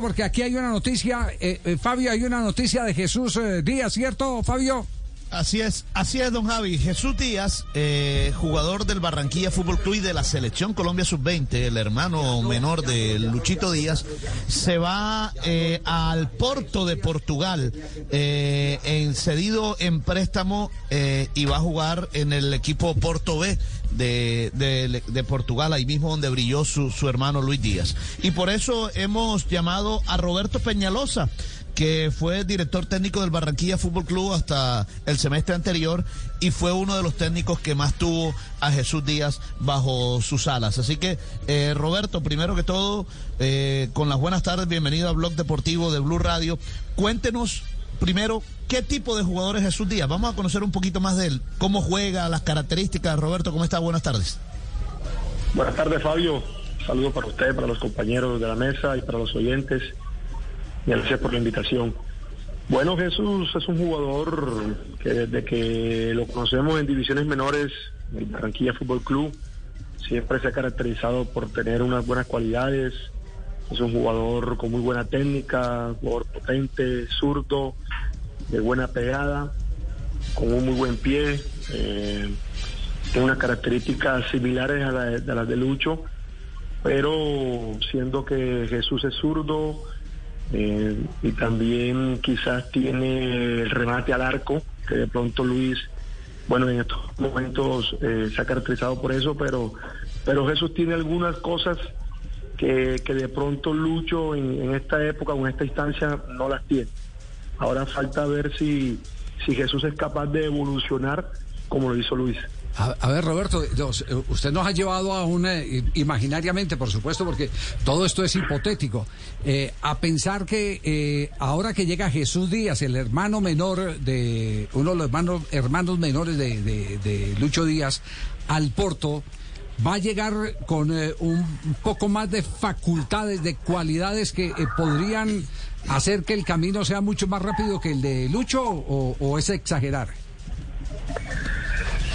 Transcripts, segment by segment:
Porque aquí hay una noticia, eh, eh, Fabio, hay una noticia de Jesús eh, Díaz, ¿cierto, Fabio? Así es, así es, don Javi. Jesús Díaz, jugador del Barranquilla Fútbol Club y de la Selección Colombia Sub-20, el hermano menor de Luchito Díaz, se va al Porto de Portugal, en cedido en préstamo y va a jugar en el equipo Porto B de, de, Portugal, ahí mismo donde brilló su, su hermano Luis Díaz. Y por eso hemos llamado a Roberto Peñalosa, que fue director técnico del Barranquilla Fútbol Club hasta el semestre anterior y fue uno de los técnicos que más tuvo a Jesús Díaz bajo sus alas. Así que, eh, Roberto, primero que todo, eh, con las buenas tardes, bienvenido a Blog Deportivo de Blue Radio. Cuéntenos primero, ¿qué tipo de jugador es Jesús Díaz? Vamos a conocer un poquito más de él. ¿Cómo juega? Las características. Roberto, ¿cómo está? Buenas tardes. Buenas tardes, Fabio. Saludos para usted, para los compañeros de la mesa y para los oyentes. Gracias por la invitación. Bueno, Jesús es un jugador que desde que lo conocemos en divisiones menores, en Barranquilla Fútbol Club, siempre se ha caracterizado por tener unas buenas cualidades. Es un jugador con muy buena técnica, jugador potente, zurdo, de buena pegada, con un muy buen pie, eh, unas características similares a, las de Lucho, pero siendo que Jesús es zurdo eh, y también quizás tiene el remate al arco, que de pronto Luis, bueno, en estos momentos eh, se ha caracterizado por eso, pero, pero Jesús tiene algunas cosas que, de pronto Lucho en, en esta época o en esta instancia no las tiene. Ahora falta ver si, si Jesús es capaz de evolucionar como lo hizo Luis. A, ver, Roberto, usted nos ha llevado a una, imaginariamente, por supuesto, porque todo esto es hipotético, eh, a pensar que eh, ahora que llega Jesús Díaz, el hermano menor de, uno de los hermanos, hermanos menores de, de Lucho Díaz, al Porto, va a llegar con eh, un poco más de facultades, de cualidades que eh, podrían hacer que el camino sea mucho más rápido que el de Lucho o, es exagerar?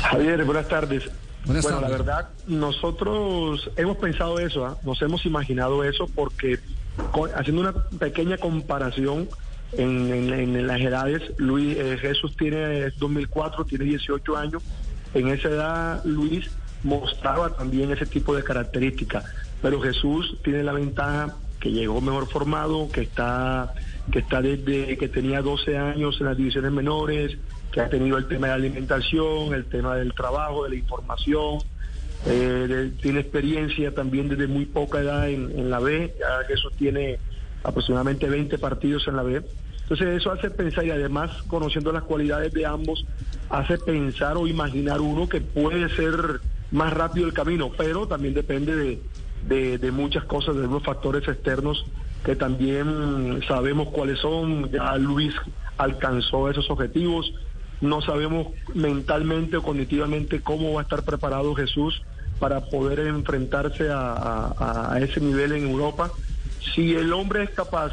Javier, buenas tardes. bueno, la verdad, nosotros hemos pensado eso, ¿ah? nos hemos imaginado eso porque haciendo una pequeña comparación en, las edades, Luis eh, Jesús tiene 2004, tiene 18 años. En esa edad, Luis mostraba también ese tipo de características. Pero Jesús tiene la ventaja que llegó mejor formado, que está, que está desde que tenía 12 años en las divisiones menores, que ha tenido el tema de la alimentación, el tema del trabajo, de la información, eh, tiene experiencia también desde muy poca edad en, la B, ya Jesús tiene aproximadamente 20 partidos en la B. Entonces eso hace pensar y además conociendo las cualidades de ambos, hace pensar o imaginar uno que puede ser más rápido el camino, pero también depende de, de, muchas cosas, de unos factores externos que también sabemos cuáles son. Ya Luis alcanzó esos objetivos. No sabemos mentalmente o cognitivamente cómo va a estar preparado Jesús para poder enfrentarse a, ese nivel en Europa. Si el hombre es capaz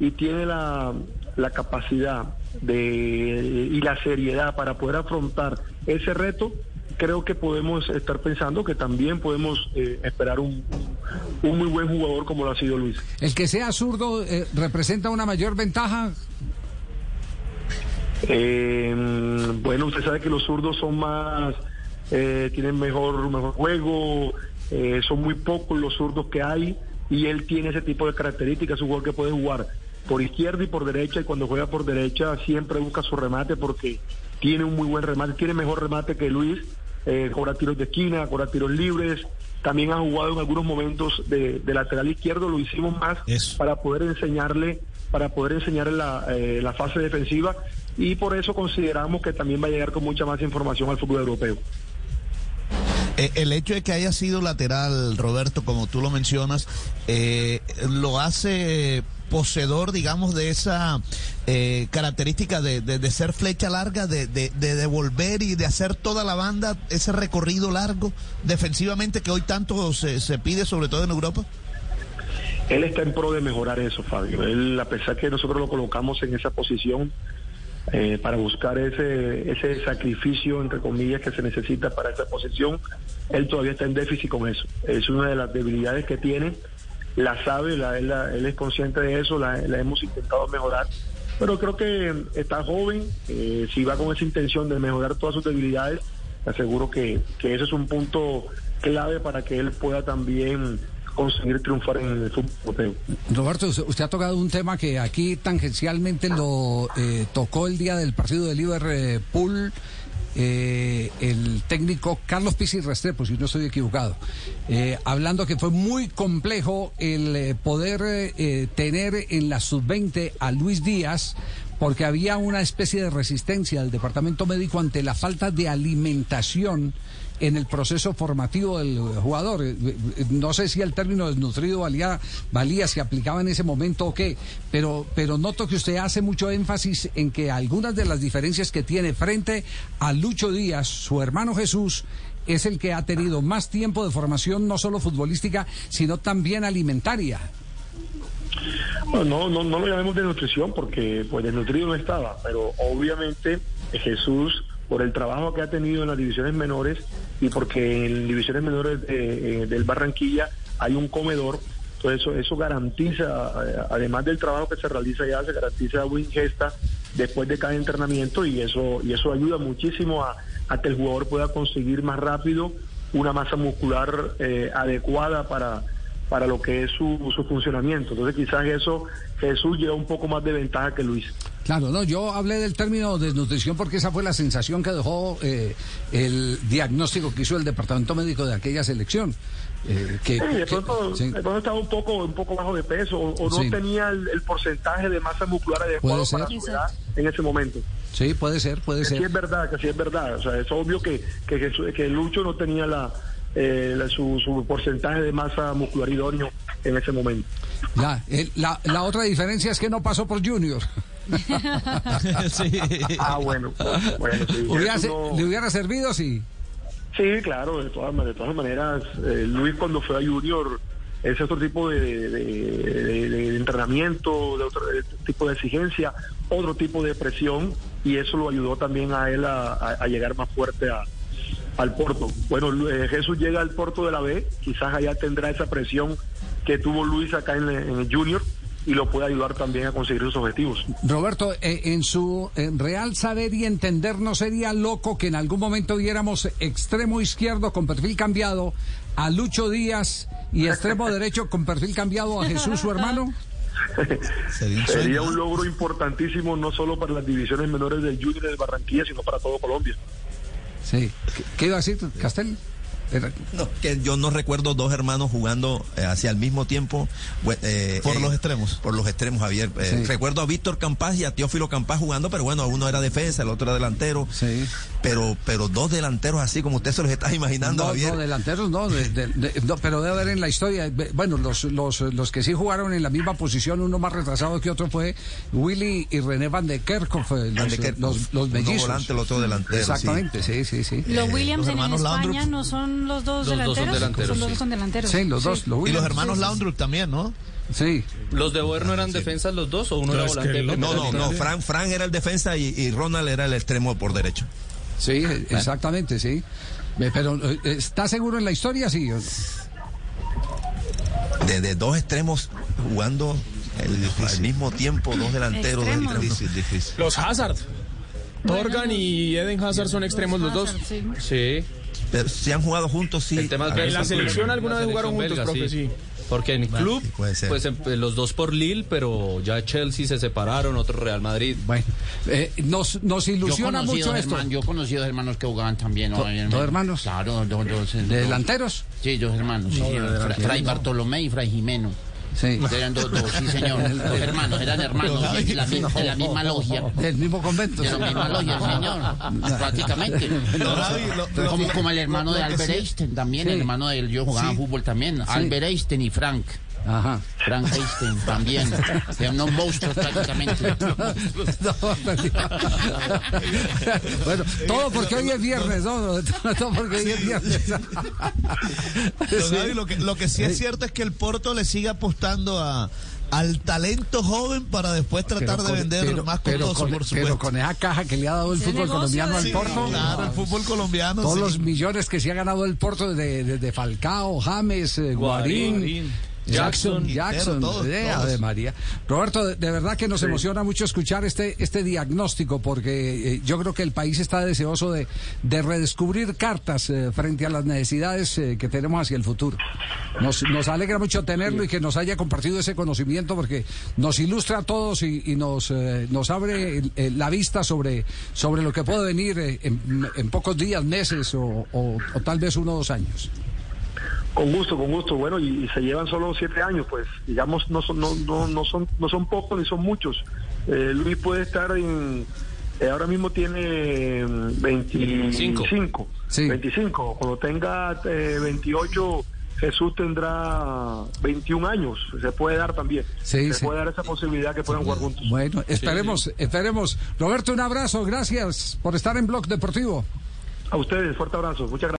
y tiene la, la capacidad de, y la seriedad para poder afrontar ese reto, creo que podemos estar pensando que también podemos eh, esperar un, un, muy buen jugador como lo ha sido Luis. ¿El que sea zurdo eh, representa una mayor ventaja? Eh, bueno, usted sabe que los zurdos son más, tienen mejor, mejor juego, son muy pocos los zurdos que hay y él tiene ese tipo de características, un jugador que puede jugar por izquierda y por derecha y cuando juega por derecha siempre busca su remate porque tiene un muy buen remate, tiene mejor remate que Luis eh, cobra tiros de esquina, cobra tiros libres. También ha jugado en algunos momentos de, lateral izquierdo, lo hicimos más para poder enseñarle, para poder enseñarle la, eh, la fase defensiva y por eso consideramos que también va a llegar con mucha más información al fútbol europeo. Eh, el hecho de que haya sido lateral, Roberto, como tú lo mencionas, eh, lo hace poseedor, digamos, de esa eh, característica de, de, ser flecha larga, de, de, devolver y de hacer toda la banda ese recorrido largo defensivamente que hoy tanto se, se pide, sobre todo en Europa? Él está en pro de mejorar eso, Fabio. Él, a pesar que nosotros lo colocamos en esa posición, eh, para buscar ese, ese sacrificio, entre comillas, que se necesita para esa posición, él todavía está en déficit con eso. Es una de las debilidades que tiene la sabe, la, él, es consciente de eso, la, hemos intentado mejorar. Pero creo que está joven, eh, si va con esa intención de mejorar todas sus debilidades, aseguro que, que ese es un punto clave para que él pueda también conseguir triunfar en el fútbol Roberto, usted ha tocado un tema que aquí tangencialmente lo eh, tocó el día del partido de Liverpool. Eh, el técnico Carlos Pizzi Restrepo, si no estoy equivocado, eh, hablando que fue muy complejo el poder tener en la sub-20 a Luis Díaz, porque había una especie de resistencia del departamento médico ante la falta de alimentación en el proceso formativo del jugador. Eh, eh, no sé si el término desnutrido valía, valía si aplicaba en ese momento o qué, pero, pero noto que usted hace mucho énfasis en que algunas de las diferencias que tiene frente a Lucho Díaz, su hermano Jesús, es el que ha tenido más tiempo de formación, no solo futbolística, sino también alimentaria. no, no, no lo llamemos de nutrición porque pues desnutrido no estaba, pero obviamente Jesús por el trabajo que ha tenido en las divisiones menores y porque en divisiones menores eh, del Barranquilla hay un comedor. Entonces eso, eso garantiza, eh, además del trabajo que se realiza ya, se garantiza buena ingesta después de cada entrenamiento y eso, y eso ayuda muchísimo a, que el jugador pueda conseguir más rápido una masa muscular eh, adecuada para, para lo que es su, su funcionamiento. Entonces quizás eso Jesús lleva un poco más de ventaja que Luis. Claro, no, yo hablé del término desnutrición porque esa fue la sensación que dejó eh, el diagnóstico que hizo el departamento médico de aquella selección. Eh, que, de, pronto, estaba un poco, un poco bajo de peso o, no tenía el, porcentaje de masa muscular adecuado para su edad en ese momento. Sí, puede ser, puede que ser. Sí es verdad, que sí es verdad. O sea, es obvio que, que, que Lucho no tenía la, eh, su, su porcentaje de masa muscular idóneo en ese momento. Ya, la, la otra diferencia es que no pasó por Junior. Ah, bueno. bueno ¿Le hubiera servido? Sí. Sí, claro, de todas, de todas maneras. Eh, Luis cuando fue a Junior es otro tipo de, de, entrenamiento, de otro tipo de exigencia, otro tipo de presión y eso lo ayudó también a él a, llegar más fuerte a, al Porto. Bueno, eh, Jesús llega al Porto de la B, quizás allá tendrá esa presión que tuvo Luis acá en, el Junior y lo puede ayudar también a conseguir sus objetivos. Roberto, eh, en su real saber y entender, ¿no sería loco que en algún momento viéramos extremo izquierdo con perfil cambiado a Lucho Díaz y extremo derecho con perfil cambiado a Jesús, su hermano? Sería un logro importantísimo no solo para las divisiones menores del Junior de Barranquilla, sino para todo Colombia. Sí. ¿Qué, iba a decir, Castel? No, que yo no recuerdo dos hermanos jugando eh, hacia el mismo tiempo. Eh, por los extremos. Por los extremos, Javier. Eh, recuerdo a Víctor Campás y a Teófilo Campás jugando, pero bueno, uno era defensa, el otro era delantero. Sí. Pero, pero dos delanteros así como usted se los está imaginando, Javier. No, delanteros no, pero debe haber en la historia. Bueno, los, los, los que sí jugaron en la misma posición, uno más retrasado que otro fue Willy y René Van de Kerkhoff, los, los, los mellizos. Uno volante, el otro delantero. Exactamente, sí, sí, sí. Los Williams en España no son los dos delanteros. son delanteros. los dos son delanteros. Sí, los dos. y los hermanos Laundrup también, ¿no? Sí. ¿Los de Boer no eran defensas los dos o uno era volante? No, no, no. Frank, Frank era el defensa y, Ronald era el extremo por derecho. Sí, exactamente, sí. Eh, pero, eh, ¿está seguro en la historia? Sí. De, dos extremos jugando al mismo tiempo, dos delanteros. Difícil, difícil. Los Hazard. Torgan y Eden Hazard son extremos los dos. sí. Pero si han jugado juntos, sí. en la selección alguna vez jugaron juntos, profe, sí. Porque en club, pues em, los dos por Lille, pero ya Chelsea se separaron, otro Real Madrid. Bueno, eh, nos, nos ilusiona mucho esto. yo conocí dos hermanos que jugaban también. ¿Dos hermanos? Claro, dos, ¿De delanteros? Sí, dos hermanos. Sí, Fray Bartolomé y Fray Jimeno. Sí. Eran dos, dos, sí, señor. Dos hermanos, eran hermanos de la, de la misma logia. Del mismo convento. De la misma logia, señor. Prácticamente. como, como el hermano de Albert Einstein, también, el hermano de él, yo jugaba fútbol también. Albert Einstein y Frank. Ajá. Frank Einstein también. Eran unos monstruos prácticamente. bueno, todo porque hoy es viernes, ¿no? Todo porque hoy es viernes. lo, que, lo que sí es cierto es que el Porto le sigue apostando a, al talento joven para después tratar de vender más costoso, por supuesto. Pero con esa caja que le ha dado el fútbol colombiano al Porto. Claro, el fútbol colombiano. Todos los millones que se ha ganado el Porto de, de, Falcao, James, eh, Guarín Jackson, Jackson, de María. Roberto, de, verdad que nos emociona mucho escuchar este, este diagnóstico porque eh, yo creo que el país está deseoso de, de redescubrir cartas eh, frente a las necesidades eh, que tenemos hacia el futuro. Nos, nos alegra mucho tenerlo y que nos haya compartido ese conocimiento porque nos ilustra a todos y, nos, nos abre la vista sobre, sobre lo que puede venir en, en, pocos días, meses o, o tal vez uno o dos años. Con gusto, con gusto. Bueno, y, se llevan solo siete años, pues digamos no son no no, no son no son pocos ni son muchos. Eh, Luis puede estar en eh, ahora mismo tiene 25. Sí. 25. Cuando tenga eh, 28 Jesús tendrá 21 años, se puede dar también. se puede dar esa posibilidad que puedan jugar juntos. Bueno, esperemos, esperemos. Roberto, un abrazo, gracias por estar en Blog Deportivo. A ustedes, fuerte abrazo, muchas gracias.